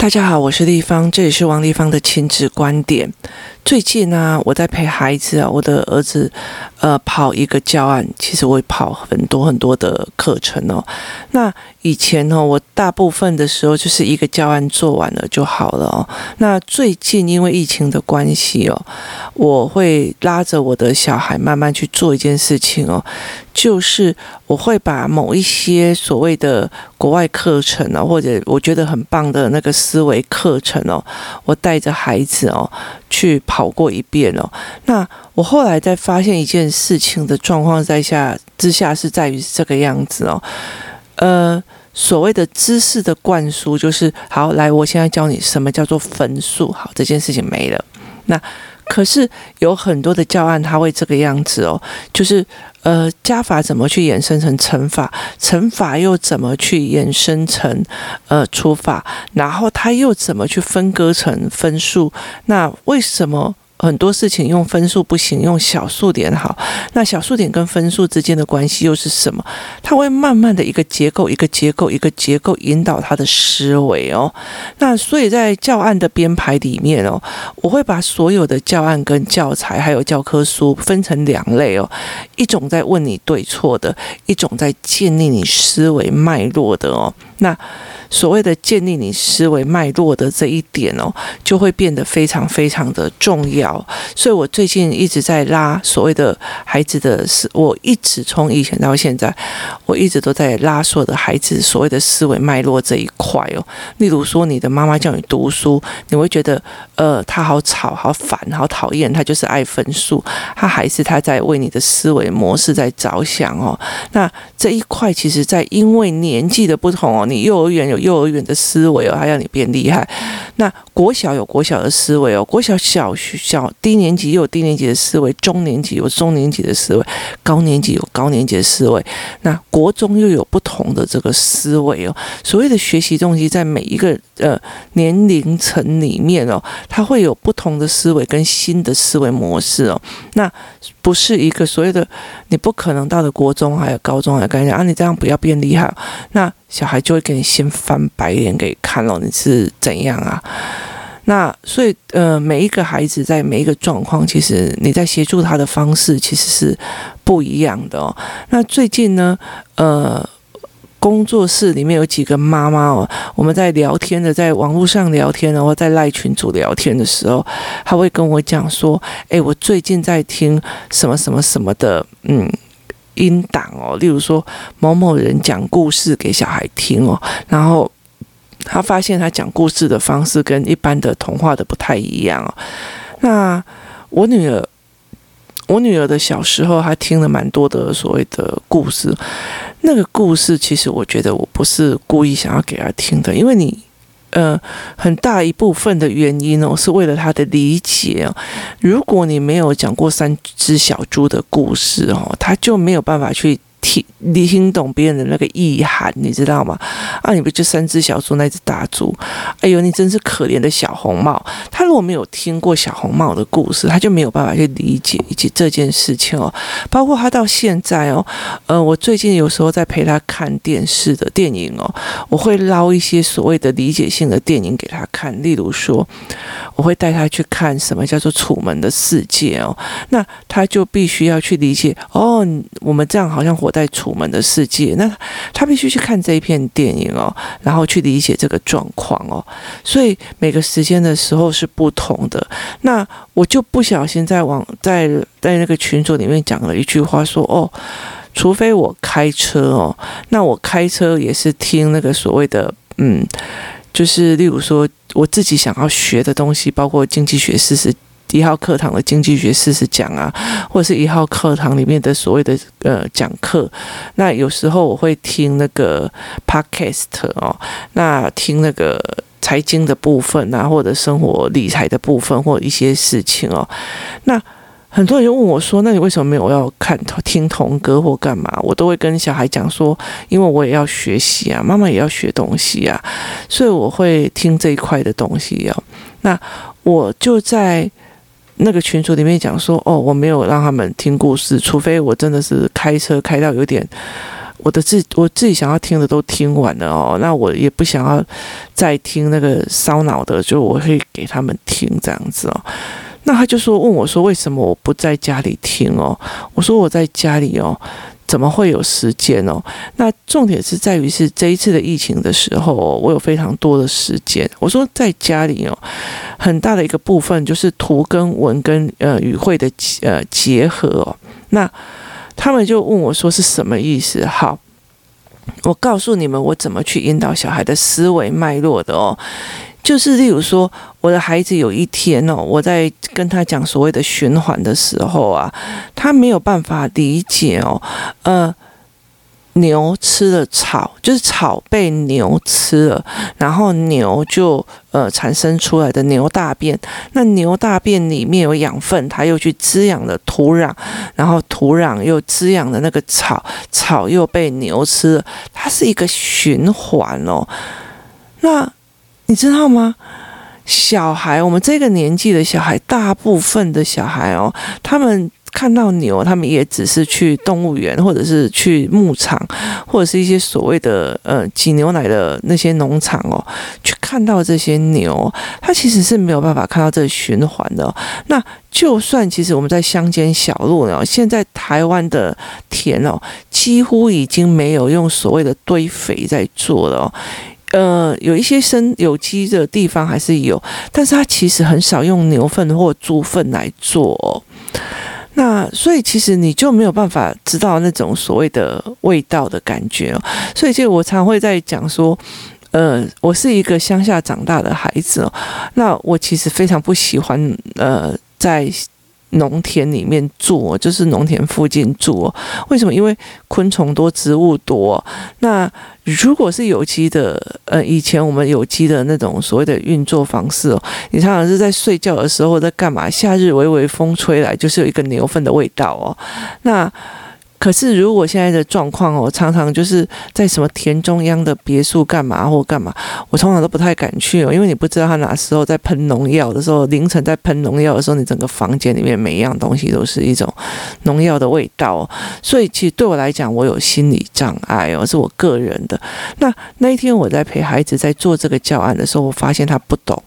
大家好，我是丽芳，这里是王丽芳的亲子观点。最近呢、我在陪孩子啊，我的儿子呃跑一个教案，其实我会跑很多很多的课程哦。那以前呢、哦，我大部分的时候就是一个教案做完了就好了哦。那最近因为疫情的关系哦，我会拉着我的小孩慢慢去做一件事情哦，就是我会把某一些所谓的国外课程哦，或者我觉得很棒的那个思维课程哦，我带着孩子哦去跑过一遍哦，那我后来在发现一件事情的状况在下之下是在于这个样子哦，呃，所谓的知识的灌输就是好，来，我现在教你什么叫做分数，好，这件事情没了。那可是有很多的教案它会这个样子哦，就是呃，加法怎么去衍生成乘法，乘法又怎么去衍生成呃除法，然后它又怎么去分割成分数？那为什么？很多事情用分数不行，用小数点好。那小数点跟分数之间的关系又是什么？它会慢慢的一个结构，一个结构，一个结构引导他的思维哦。那所以在教案的编排里面哦，我会把所有的教案跟教材还有教科书分成两类哦，一种在问你对错的，一种在建立你思维脉络的哦。那所谓的建立你思维脉络的这一点哦，就会变得非常非常的重要。所以我最近一直在拉所谓的孩子的思，我一直从以前到现在，我一直都在拉所有的孩子所谓的思维脉络这一块哦。例如说，你的妈妈叫你读书，你会觉得呃，他好吵、好烦、好讨厌，他就是爱分数，他还是他在为你的思维模式在着想哦。那这一块其实，在因为年纪的不同哦，你幼儿园有。幼儿园的思维哦，还要你变厉害。那国小有国小的思维哦，国小小学小低年级有低年级的思维，中年级有中年级的思维，高年级有高年级的思维。那国中又有不同的这个思维哦。所谓的学习动机，在每一个呃年龄层里面哦，它会有不同的思维跟新的思维模式哦。那不是一个所谓的，你不可能到了国中还有高中还跟你讲啊，你这样不要变厉害，那小孩就会给你先翻白眼给看了，你是怎样啊？那所以呃，每一个孩子在每一个状况，其实你在协助他的方式其实是不一样的哦。那最近呢，呃。工作室里面有几个妈妈哦，我们在聊天的，在网络上聊天，然后在赖群组聊天的时候，他会跟我讲说：“诶，我最近在听什么什么什么的，嗯，音档哦，例如说某某人讲故事给小孩听哦，然后他发现他讲故事的方式跟一般的童话的不太一样哦。那我女儿。”我女儿的小时候，她听了蛮多的所谓的故事。那个故事，其实我觉得我不是故意想要给她听的，因为你，呃，很大一部分的原因哦，是为了她的理解哦。如果你没有讲过三只小猪的故事哦，她就没有办法去。听你听懂别人的那个意涵，你知道吗？啊，你不就三只小猪，那只大猪？哎呦，你真是可怜的小红帽。他如果没有听过小红帽的故事，他就没有办法去理解以及这件事情哦。包括他到现在哦，呃，我最近有时候在陪他看电视的电影哦，我会捞一些所谓的理解性的电影给他看，例如说，我会带他去看什么叫做《楚门的世界》哦，那他就必须要去理解哦，我们这样好像活。在在楚门的世界，那他必须去看这一片电影哦，然后去理解这个状况哦。所以每个时间的时候是不同的。那我就不小心在网在在那个群组里面讲了一句话说，哦，除非我开车哦，那我开车也是听那个所谓的嗯，就是例如说我自己想要学的东西，包括经济学四十。一号课堂的经济学四十讲啊，或者是一号课堂里面的所谓的呃讲课，那有时候我会听那个 podcast 哦，那听那个财经的部分啊，或者生活理财的部分，或一些事情哦。那很多人就问我说：“那你为什么没有要看听童歌或干嘛？”我都会跟小孩讲说：“因为我也要学习啊，妈妈也要学东西啊，所以我会听这一块的东西哦。”那我就在。那个群组里面讲说，哦，我没有让他们听故事，除非我真的是开车开到有点我的自我自己想要听的都听完了哦，那我也不想要再听那个烧脑的，就我会给他们听这样子哦。那他就说问我说为什么我不在家里听哦？我说我在家里哦。怎么会有时间哦？那重点是在于是这一次的疫情的时候，我有非常多的时间。我说在家里哦，很大的一个部分就是图跟文跟呃语汇的呃结合哦。那他们就问我说是什么意思？好，我告诉你们我怎么去引导小孩的思维脉络的哦。就是例如说，我的孩子有一天哦，我在跟他讲所谓的循环的时候啊，他没有办法理解哦，呃，牛吃了草，就是草被牛吃了，然后牛就呃产生出来的牛大便，那牛大便里面有养分，它又去滋养了土壤，然后土壤又滋养了那个草，草又被牛吃了，它是一个循环哦，那。你知道吗？小孩，我们这个年纪的小孩，大部分的小孩哦，他们看到牛，他们也只是去动物园，或者是去牧场，或者是一些所谓的呃挤牛奶的那些农场哦，去看到这些牛，他其实是没有办法看到这个循环的。那就算其实我们在乡间小路呢，现在台湾的田哦，几乎已经没有用所谓的堆肥在做了。呃，有一些生有机的地方还是有，但是它其实很少用牛粪或猪粪来做。那所以其实你就没有办法知道那种所谓的味道的感觉哦。所以就我常会在讲说，呃，我是一个乡下长大的孩子哦。那我其实非常不喜欢呃在。农田里面住，就是农田附近住。为什么？因为昆虫多，植物多。那如果是有机的，呃，以前我们有机的那种所谓的运作方式哦，你常常是在睡觉的时候在干嘛？夏日微微风吹来，就是有一个牛粪的味道哦。那可是，如果现在的状况我，常常就是在什么田中央的别墅干嘛或干嘛，我通常都不太敢去哦，因为你不知道他哪时候在喷农药的时候，凌晨在喷农药的时候，你整个房间里面每一样东西都是一种农药的味道哦，所以其实对我来讲，我有心理障碍哦，是我个人的。那那一天我在陪孩子在做这个教案的时候，我发现他不懂。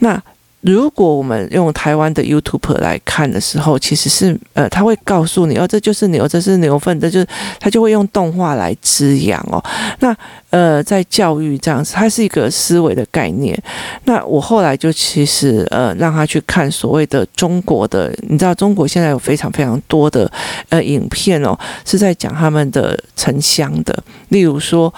那如果我们用台湾的 YouTuber 来看的时候，其实是呃，他会告诉你哦，这就是牛，这是牛粪，这就是他就会用动画来滋养哦。那呃，在教育这样子，它是一个思维的概念。那我后来就其实呃，让他去看所谓的中国的，你知道中国现在有非常非常多的呃影片哦，是在讲他们的城乡的，例如说。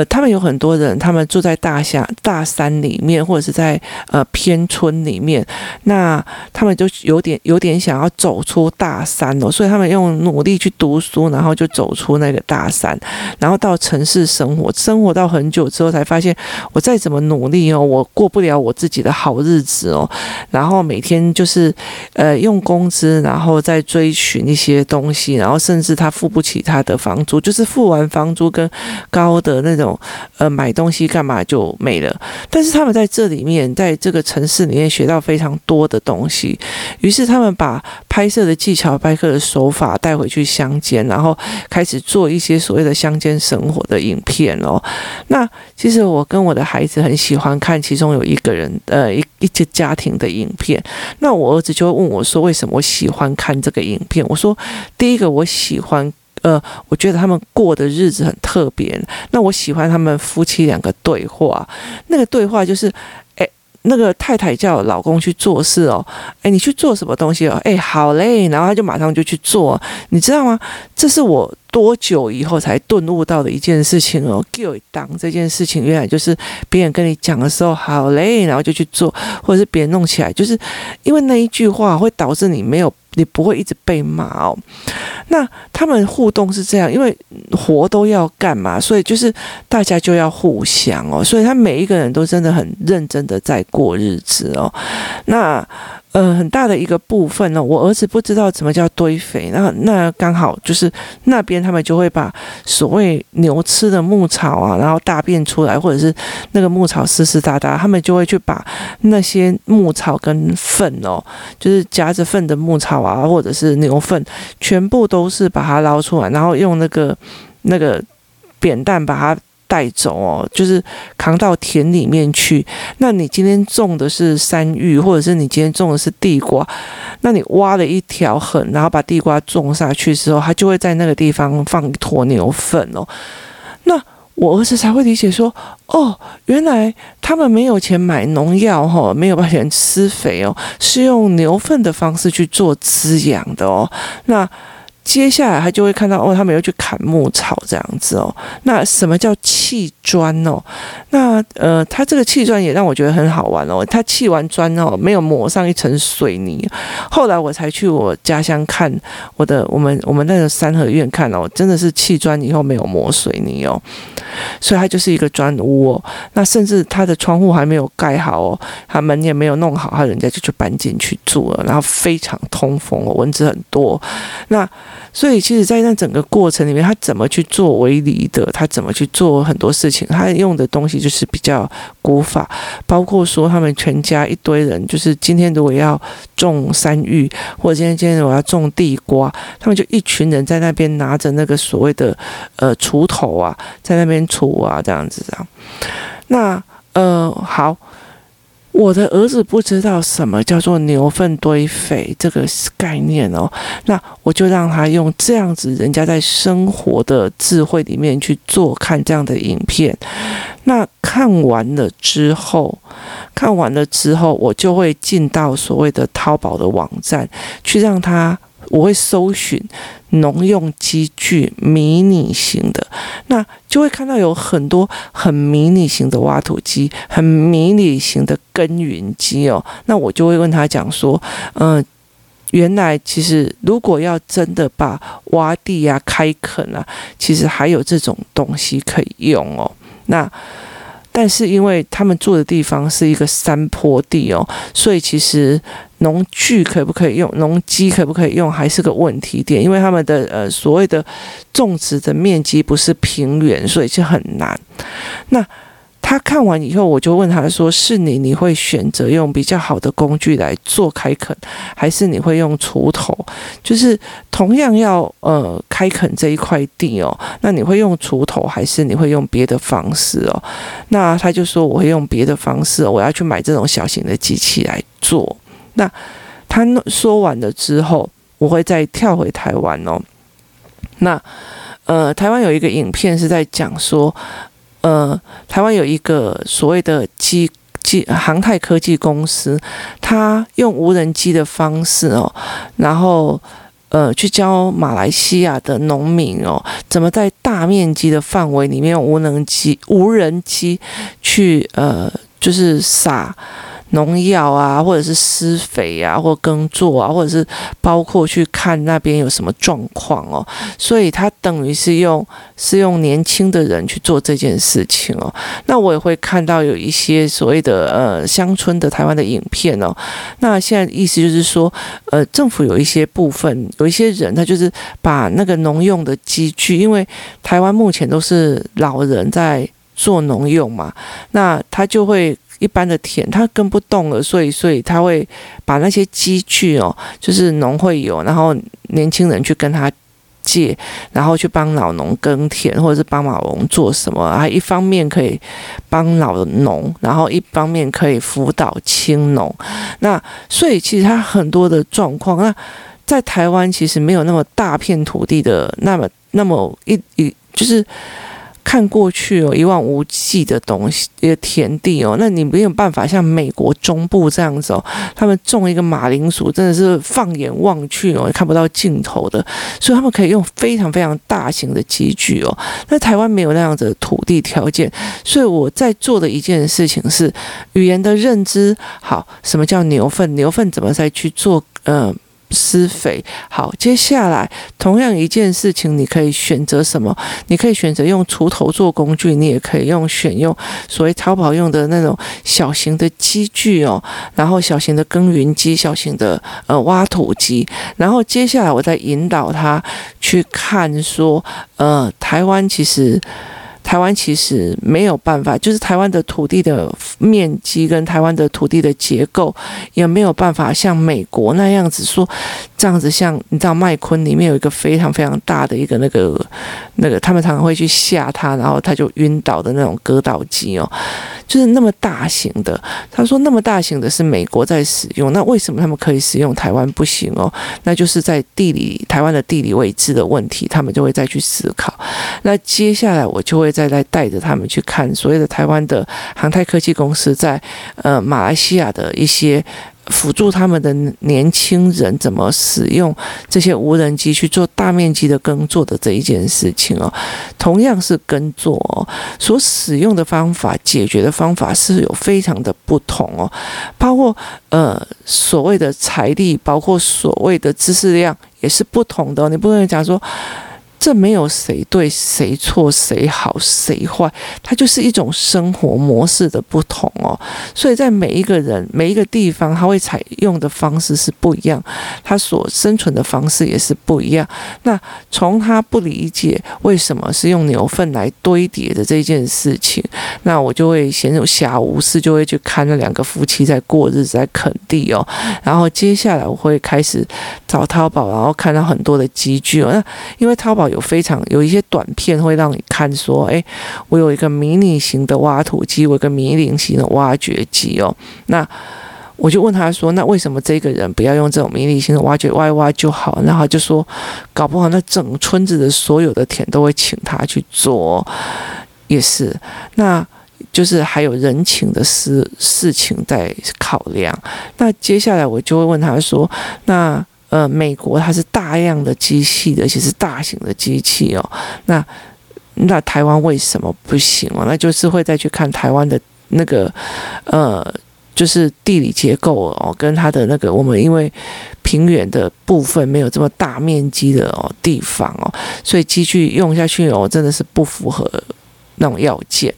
呃，他们有很多人，他们住在大乡、大山里面，或者是在呃偏村里面，那他们就有点有点想要走出大山哦，所以他们用努力去读书，然后就走出那个大山，然后到城市生活，生活到很久之后才发现，我再怎么努力哦，我过不了我自己的好日子哦，然后每天就是呃用工资，然后再追寻一些东西，然后甚至他付不起他的房租，就是付完房租跟高的那。种呃买东西干嘛就没了，但是他们在这里面，在这个城市里面学到非常多的东西，于是他们把拍摄的技巧、拍摄的手法带回去乡间，然后开始做一些所谓的乡间生活的影片哦。那其实我跟我的孩子很喜欢看其中有一个人呃一一些家庭的影片，那我儿子就会问我说：“为什么我喜欢看这个影片？”我说：“第一个我喜欢。”呃，我觉得他们过的日子很特别。那我喜欢他们夫妻两个对话，那个对话就是，哎，那个太太叫老公去做事哦，哎，你去做什么东西哦？哎，好嘞，然后他就马上就去做，你知道吗？这是我。多久以后才顿悟到的一件事情哦？给当这件事情，原来就是别人跟你讲的时候，好嘞，然后就去做，或者是别人弄起来，就是因为那一句话会导致你没有，你不会一直被骂哦。那他们互动是这样，因为活都要干嘛，所以就是大家就要互相哦，所以他每一个人都真的很认真的在过日子哦。那。呃，很大的一个部分呢，我儿子不知道什么叫堆肥，那那刚好就是那边他们就会把所谓牛吃的牧草啊，然后大便出来，或者是那个牧草湿湿哒哒，他们就会去把那些牧草跟粪哦，就是夹着粪的牧草啊，或者是牛粪，全部都是把它捞出来，然后用那个那个扁担把它带走哦，就是扛到田里面去。那你今天种的是山芋，或者是你今天种的是地瓜，那你挖了一条痕，然后把地瓜种下去之后，它就会在那个地方放一坨牛粪哦。那我儿子才会理解说，哦，原来他们没有钱买农药哈，没有钱施肥哦，是用牛粪的方式去做滋养的哦。那。接下来他就会看到哦，他们又去砍木草这样子哦。那什么叫砌砖哦？那呃，他这个砌砖也让我觉得很好玩哦。他砌完砖哦，没有抹上一层水泥。后来我才去我家乡看我的我们我们那个三合院看哦，真的是砌砖以后没有抹水泥哦，所以它就是一个砖屋哦。那甚至他的窗户还没有盖好哦，他门也没有弄好，他人家就去搬进去住了，然后非常通风哦，蚊子很多。那所以，其实，在那整个过程里面，他怎么去做围篱的？他怎么去做很多事情？他用的东西就是比较古法，包括说他们全家一堆人，就是今天如果要种山芋，或者今天今天我要种地瓜，他们就一群人在那边拿着那个所谓的呃锄头啊，在那边锄啊，这样子这样。那呃好。我的儿子不知道什么叫做牛粪堆肥这个概念哦，那我就让他用这样子人家在生活的智慧里面去做看这样的影片。那看完了之后，看完了之后，我就会进到所谓的淘宝的网站去让他。我会搜寻农用机具迷你型的，那就会看到有很多很迷你型的挖土机，很迷你型的耕耘机哦。那我就会问他讲说，嗯、原来其实如果要真的把挖地啊、开垦啊，其实还有这种东西可以用哦。那但是因为他们住的地方是一个山坡地哦，所以其实。农具可不可以用？农机可不可以用？还是个问题点，因为他们的呃所谓的种植的面积不是平原，所以就很难。那他看完以后，我就问他说：“是你，你会选择用比较好的工具来做开垦，还是你会用锄头？就是同样要呃开垦这一块地哦，那你会用锄头，还是你会用别的方式哦？”那他就说：“我会用别的方式，我要去买这种小型的机器来做。”那他说完了之后，我会再跳回台湾哦。那呃，台湾有一个影片是在讲说，呃，台湾有一个所谓的机机航太科技公司，他用无人机的方式哦，然后呃，去教马来西亚的农民哦，怎么在大面积的范围里面用无人机无人机去呃，就是撒。农药啊，或者是施肥啊，或耕作啊，或者是包括去看那边有什么状况哦，所以他等于是用是用年轻的人去做这件事情哦。那我也会看到有一些所谓的呃乡村的台湾的影片哦。那现在意思就是说，呃，政府有一些部分有一些人，他就是把那个农用的机具，因为台湾目前都是老人在做农用嘛，那他就会。一般的田他耕不动了，所以所以他会把那些机具哦，就是农会有，然后年轻人去跟他借，然后去帮老农耕田，或者是帮老农做什么啊？一方面可以帮老农，然后一方面可以辅导青农。那所以其实他很多的状况，那在台湾其实没有那么大片土地的，那么那么一一就是。看过去哦，一望无际的东西，一个田地哦，那你没有办法像美国中部这样子哦，他们种一个马铃薯真的是放眼望去哦，看不到尽头的，所以他们可以用非常非常大型的机具哦。那台湾没有那样子的土地条件，所以我在做的一件事情是语言的认知。好，什么叫牛粪？牛粪怎么再去做？呃。施肥好，接下来同样一件事情，你可以选择什么？你可以选择用锄头做工具，你也可以用选用所谓淘宝用的那种小型的机具哦，然后小型的耕耘机、小型的呃挖土机，然后接下来我再引导他去看说，呃，台湾其实。台湾其实没有办法，就是台湾的土地的面积跟台湾的土地的结构也没有办法像美国那样子说，这样子像你知道麦昆里面有一个非常非常大的一个那个那个，他们常常会去吓他，然后他就晕倒的那种割稻机哦，就是那么大型的。他说那么大型的是美国在使用，那为什么他们可以使用，台湾不行哦？那就是在地理台湾的地理位置的问题，他们就会再去思考。那接下来我就会再来带着他们去看所谓的台湾的航太科技公司在呃马来西亚的一些辅助他们的年轻人怎么使用这些无人机去做大面积的耕作的这一件事情哦，同样是耕作哦，所使用的方法、解决的方法是有非常的不同哦，包括呃所谓的财力，包括所谓的知识量也是不同的，你不能讲说。这没有谁对谁错，谁好谁坏，它就是一种生活模式的不同哦。所以在每一个人、每一个地方，他会采用的方式是不一样，他所生存的方式也是不一样。那从他不理解为什么是用牛粪来堆叠的这件事情，那我就会闲有暇无事，就会去看那两个夫妻在过日子，在垦地哦。然后接下来我会开始找淘宝，然后看到很多的积聚哦。那因为淘宝。有非常有一些短片会让你看说，哎，我有一个迷你型的挖土机，我有一个迷你型的挖掘机哦。那我就问他说，那为什么这个人不要用这种迷你型的挖掘挖一挖就好？然后就说，搞不好那整村子的所有的田都会请他去做，也是。那就是还有人情的事事情在考量。那接下来我就会问他说，那。呃，美国它是大量的机器的，而且是大型的机器哦。那那台湾为什么不行哦？那就是会再去看台湾的那个呃，就是地理结构哦，跟它的那个我们因为平原的部分没有这么大面积的哦地方哦，所以机具用下去哦，真的是不符合那种要件。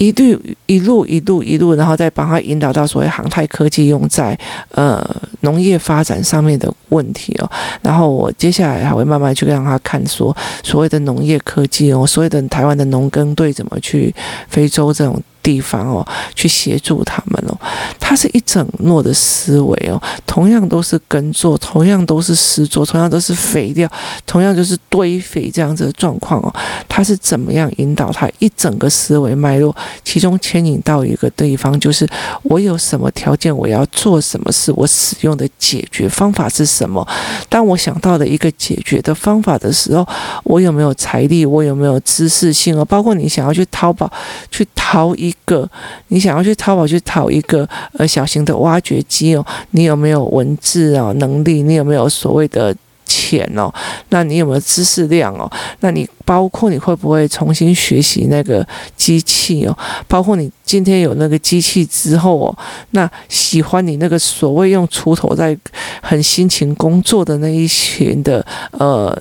一路一路一路一路，然后再帮他引导到所谓航太科技用在呃农业发展上面的问题哦。然后我接下来还会慢慢去让他看说所谓的农业科技哦，所谓的台湾的农耕队怎么去非洲这种。地方哦，去协助他们哦，它是一整络的思维哦，同样都是耕作，同样都是施作，同样都是肥料，同样就是堆肥这样子的状况哦，它是怎么样引导它一整个思维脉络，其中牵引到一个地方，就是我有什么条件，我要做什么事，我使用的解决方法是什么？当我想到的一个解决的方法的时候，我有没有财力？我有没有知识性哦？包括你想要去淘宝去淘一。一个，你想要去淘宝去淘一个呃小型的挖掘机哦，你有没有文字啊能力？你有没有所谓的钱哦？那你有没有知识量哦？那你包括你会不会重新学习那个机器哦？包括你今天有那个机器之后哦，那喜欢你那个所谓用锄头在很辛勤工作的那一群的呃。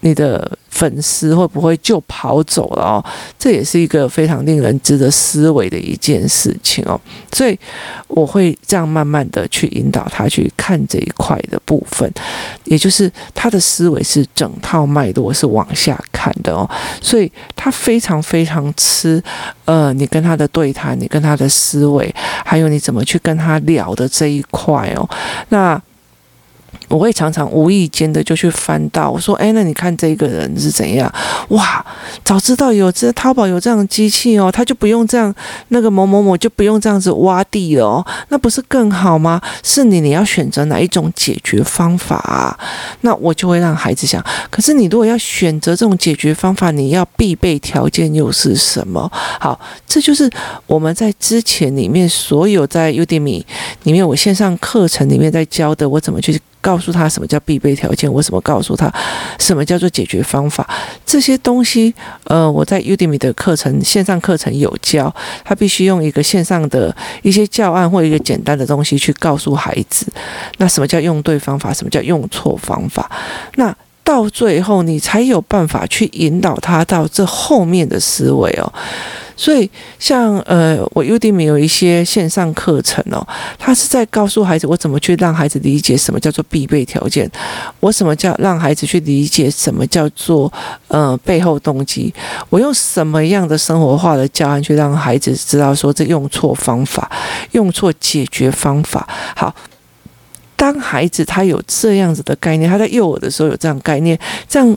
你的粉丝会不会就跑走了哦？这也是一个非常令人值得思维的一件事情哦。所以我会这样慢慢的去引导他去看这一块的部分，也就是他的思维是整套脉络是往下看的哦。所以他非常非常吃呃，你跟他的对谈，你跟他的思维，还有你怎么去跟他聊的这一块哦。那。我会常常无意间的就去翻到，我说：“哎，那你看这个人是怎样？哇，早知道有这淘宝有这样的机器哦，他就不用这样，那个某某某就不用这样子挖地了哦，那不是更好吗？是你，你要选择哪一种解决方法啊？那我就会让孩子想，可是你如果要选择这种解决方法，你要必备条件又是什么？好，这就是我们在之前里面所有在 Udemy 里面我线上课程里面在教的，我怎么去。告告诉他什么叫必备条件，我怎么告诉他什么叫做解决方法？这些东西，呃，我在 Udemy 的课程线上课程有教，他必须用一个线上的一些教案或一个简单的东西去告诉孩子。那什么叫用对方法？什么叫用错方法？那。到最后你才有办法去引导他到这后面的思维哦。所以，像呃，我 Udemy 有一些线上课程哦，他是在告诉孩子，我怎么去让孩子理解什么叫做必备条件，我什么叫让孩子去理解什么叫做呃背后动机，我用什么样的生活化的教案去让孩子知道说这用错方法，用错解决方法。好，当孩子他有这样子的概念，他在幼儿的时候有这样概念，这样。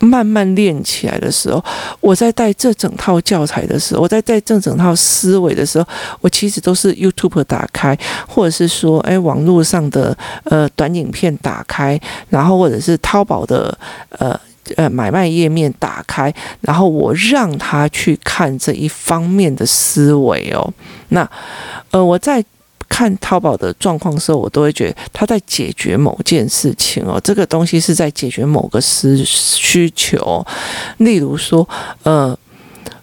慢慢练起来的时候，我在带这整套教材的时候，我在带这整套思维的时候，我其实都是 YouTube 打开，或者是说，哎，网络上的呃短影片打开，然后或者是淘宝的呃呃买卖页面打开，然后我让他去看这一方面的思维哦。那呃我在。看淘宝的状况的时候，我都会觉得他在解决某件事情哦，这个东西是在解决某个需需求。例如说，呃，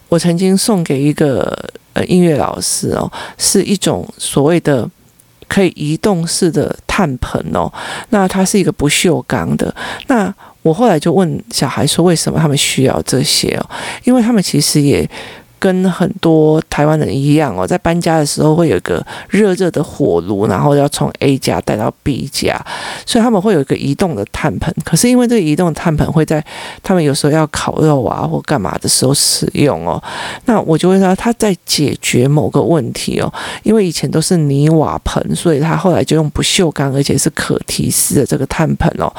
我曾经送给一个呃音乐老师哦，是一种所谓的可以移动式的炭盆哦，那它是一个不锈钢的。那我后来就问小孩说，为什么他们需要这些哦？因为他们其实也。跟很多台湾人一样哦，在搬家的时候会有一个热热的火炉，然后要从 A 家带到 B 家，所以他们会有一个移动的炭盆。可是因为这个移动的炭盆会在他们有时候要烤肉啊或干嘛的时候使用哦，那我就问他他在解决某个问题哦。因为以前都是泥瓦盆，所以他后来就用不锈钢而且是可提式的这个炭盆哦。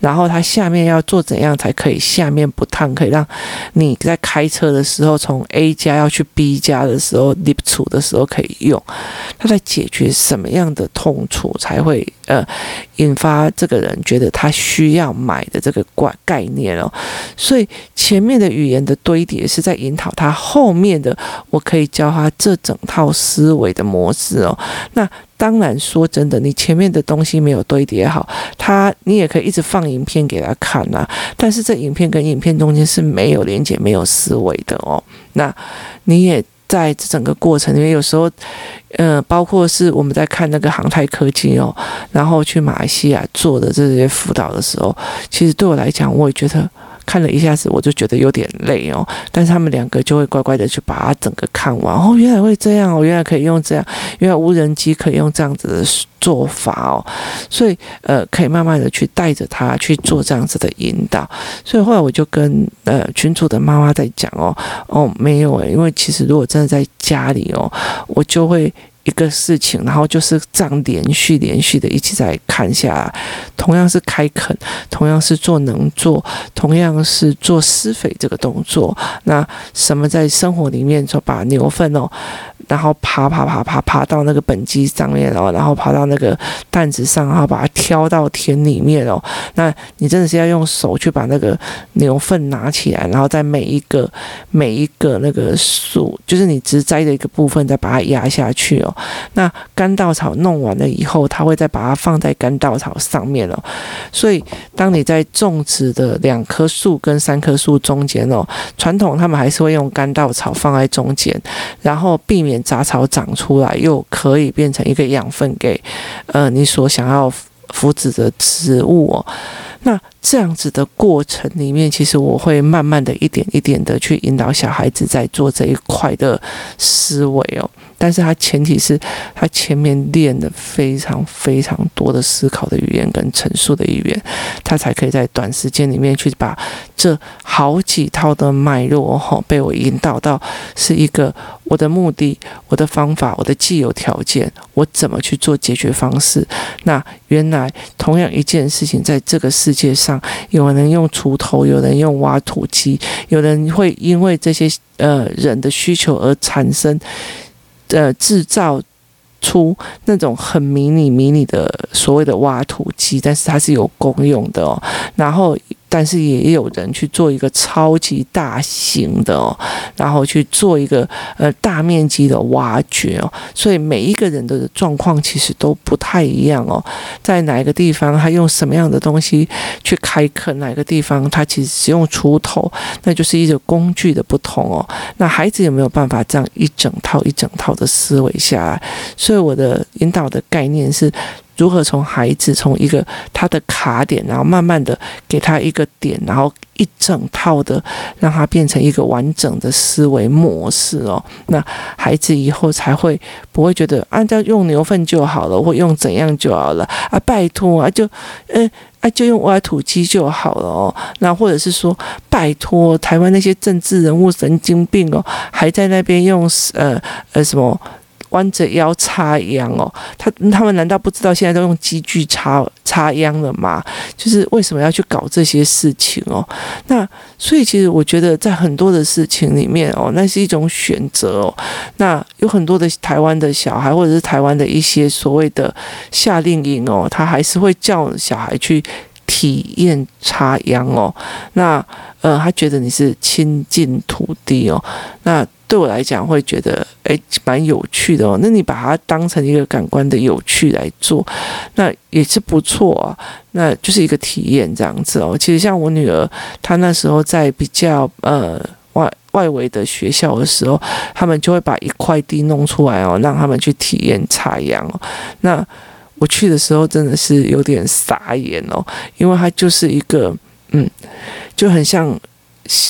然后他下面要做怎样才可以下面不烫，可以让你在开车的时候从 A 家。家要去 B 家的时候，lift 处的时候可以用，它在解决什么样的痛楚才会呃引发这个人觉得他需要买的这个概概念哦，所以前面的语言的堆叠是在引导他后面的，我可以教他这整套思维的模式哦，那。当然，说真的，你前面的东西没有堆叠好，他你也可以一直放影片给他看呐。但是这影片跟影片中间是没有连接、没有思维的哦。那你也在这整个过程里面，有时候，嗯，包括是我们在看那个航太科技哦，然后去马来西亚做的这些辅导的时候，其实对我来讲，我也觉得。看了一下子，我就觉得有点累哦。但是他们两个就会乖乖的去把它整个看完。哦，原来会这样哦，原来可以用这样，原来无人机可以用这样子的做法哦。所以呃，可以慢慢的去带着他去做这样子的引导。所以后来我就跟呃群主的妈妈在讲哦，哦没有诶，因为其实如果真的在家里哦，我就会。一个事情，然后就是这样连续连续的一起在看下来，同样是开垦，同样是做农作，同样是做施肥这个动作。那什么在生活里面就把牛粪哦。然后爬爬爬爬爬到那个畚箕上面哦，然后爬到那个担子上，然后把它挑到田里面哦。那你真的是要用手去把那个牛粪拿起来，然后在每一个每一个那个树，就是你植栽的一个部分，再把它压下去哦。那干稻草弄完了以后，它会再把它放在干稻草上面哦。所以当你在种植的两棵树跟三棵树中间哦，传统他们还是会用干稻草放在中间，然后避免。杂草长出来，又可以变成一个养分给，呃，你所想要扶植的植物哦。那这样子的过程里面，其实我会慢慢的一点一点的去引导小孩子在做这一块的思维哦。但是他前提是他前面练了非常非常多的思考的语言跟陈述的语言，他才可以在短时间里面去把这好几套的脉络哈被我引导到是一个我的目的、我的方法、我的既有条件，我怎么去做解决方式？那原来同样一件事情，在这个世界上，有人用锄头，有人用挖土机，有人会因为这些呃人的需求而产生。呃，制造出那种很迷你、迷你的所谓的挖土机，但是它是有功用的哦。然后。但是也有人去做一个超级大型的哦，然后去做一个呃大面积的挖掘哦，所以每一个人的状况其实都不太一样哦。在哪一个地方，他用什么样的东西去开垦？哪个地方他其实使用锄头，那就是一个工具的不同哦。那孩子有没有办法这样一整套一整套的思维下来？所以我的引导的概念是。如何从孩子从一个他的卡点，然后慢慢的给他一个点，然后一整套的让他变成一个完整的思维模式哦，那孩子以后才会不会觉得按照用牛粪就好了，或用怎样就好了啊？拜托啊，就嗯。啊就用挖土机就好了哦，那或者是说，拜托台湾那些政治人物神经病哦，还在那边用呃呃什么？弯着腰插秧哦，他他们难道不知道现在都用机具插插秧了吗？就是为什么要去搞这些事情哦？那所以其实我觉得在很多的事情里面哦，那是一种选择哦。那有很多的台湾的小孩，或者是台湾的一些所谓的夏令营哦，他还是会叫小孩去体验插秧哦。那呃，他觉得你是亲近土地哦。那对我来讲，会觉得诶蛮有趣的哦。那你把它当成一个感官的有趣来做，那也是不错啊。那就是一个体验这样子哦。其实像我女儿，她那时候在比较呃外外围的学校的时候，他们就会把一块地弄出来哦，让他们去体验插秧哦。那我去的时候真的是有点傻眼哦，因为它就是一个嗯，就很像。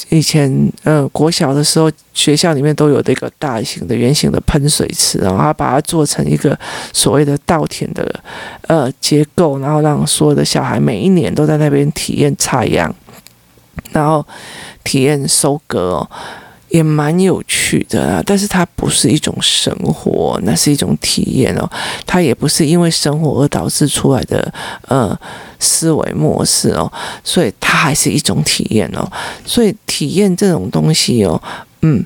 以前呃国小的时候，学校里面都有这个大型的圆形的喷水池，然后他把它做成一个所谓的稻田的呃结构，然后让所有的小孩每一年都在那边体验插秧，然后体验收割哦。也蛮有趣的啊，但是它不是一种生活，那是一种体验哦。它也不是因为生活而导致出来的呃思维模式哦，所以它还是一种体验哦。所以体验这种东西哦，嗯，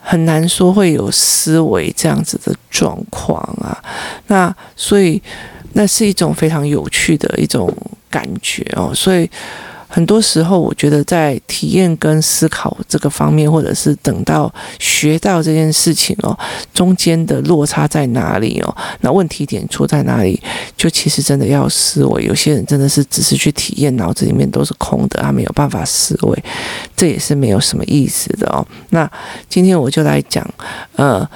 很难说会有思维这样子的状况啊。那所以那是一种非常有趣的一种感觉哦，所以。很多时候，我觉得在体验跟思考这个方面，或者是等到学到这件事情哦，中间的落差在哪里哦？那问题点出在哪里？就其实真的要思维。有些人真的是只是去体验，脑子里面都是空的，他没有办法思维，这也是没有什么意思的哦。那今天我就来讲，呃，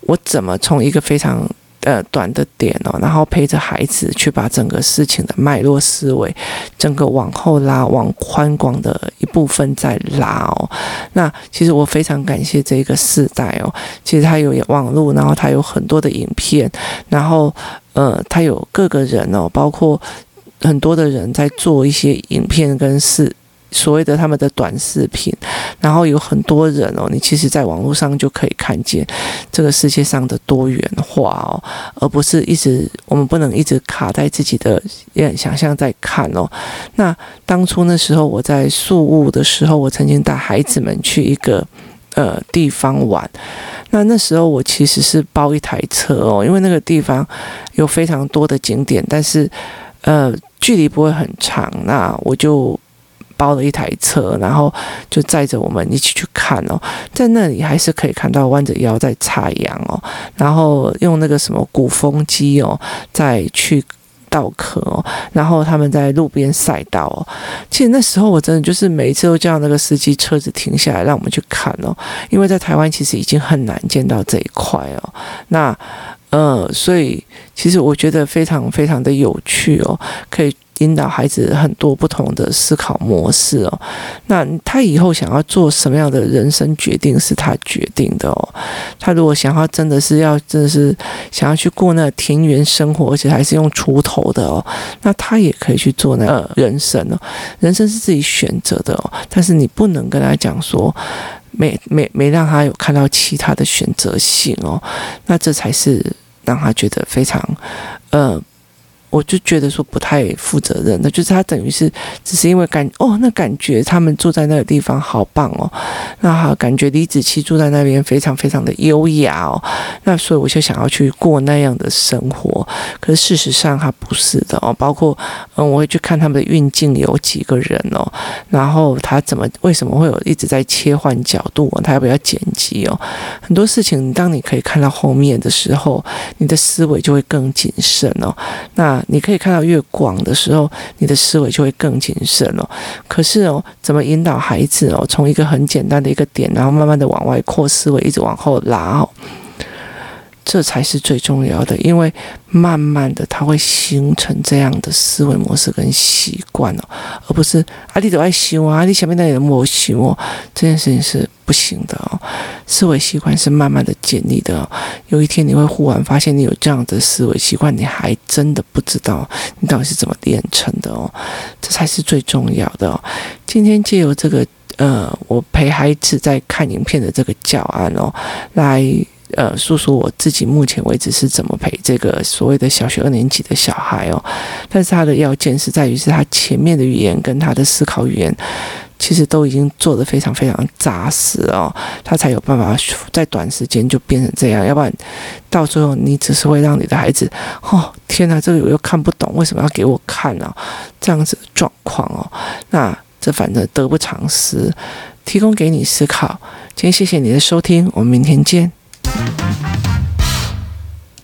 我怎么从一个非常。呃，短的点哦，然后陪着孩子去把整个事情的脉络思维，整个往后拉，往宽广的一部分再拉哦。那其实我非常感谢这个世代哦，其实他有网络，然后他有很多的影片，然后呃，他有各个人哦，包括很多的人在做一些影片跟事。所谓的他们的短视频，然后有很多人哦，你其实在网络上就可以看见这个世界上的多元化哦，而不是一直我们不能一直卡在自己的想象在看哦。那当初那时候我在宿务的时候，我曾经带孩子们去一个呃地方玩，那那时候我其实是包一台车哦，因为那个地方有非常多的景点，但是呃距离不会很长，那我就。包了一台车，然后就载着我们一起去看哦，在那里还是可以看到弯着腰在插秧哦，然后用那个什么鼓风机哦，再去稻壳哦，然后他们在路边赛道哦。其实那时候我真的就是每一次都叫那个司机车子停下来让我们去看哦，因为在台湾其实已经很难见到这一块哦。那呃，所以其实我觉得非常非常的有趣哦，可以。引导孩子很多不同的思考模式哦，那他以后想要做什么样的人生决定是他决定的哦。他如果想要真的是要真的是想要去过那田园生活，而且还是用锄头的哦，那他也可以去做那个人生哦。人生是自己选择的哦，但是你不能跟他讲说没没没让他有看到其他的选择性哦，那这才是让他觉得非常呃。我就觉得说不太负责任，那就是他等于是只是因为感哦，那感觉他们住在那个地方好棒哦，那好感觉李子柒住在那边非常非常的优雅哦，那所以我就想要去过那样的生活，可是事实上他不是的哦，包括嗯，我会去看他们的运镜有几个人哦，然后他怎么为什么会有一直在切换角度，他要不要剪辑哦？很多事情当你可以看到后面的时候，你的思维就会更谨慎哦，那。你可以看到越广的时候，你的思维就会更谨慎了。可是哦，怎么引导孩子哦，从一个很简单的一个点，然后慢慢的往外扩思维，一直往后拉哦。这才是最重要的，因为慢慢的他会形成这样的思维模式跟习惯哦，而不是啊你都爱修啊，你前面那人没修哦，这件事情是不行的哦。思维习惯是慢慢的建立的哦，有一天你会忽然发现你有这样的思维习惯，你还真的不知道你到底是怎么练成的哦，这才是最重要的哦。今天借由这个呃，我陪孩子在看影片的这个教案哦，来。呃，说说我自己目前为止是怎么陪这个所谓的小学二年级的小孩哦，但是他的要件是在于是他前面的语言跟他的思考语言，其实都已经做得非常非常扎实哦，他才有办法在短时间就变成这样，要不然到最后你只是会让你的孩子哦，天哪，这个我又看不懂，为什么要给我看呢？这样子的状况哦，那这反正得不偿失，提供给你思考。今天谢谢你的收听，我们明天见。Thank you.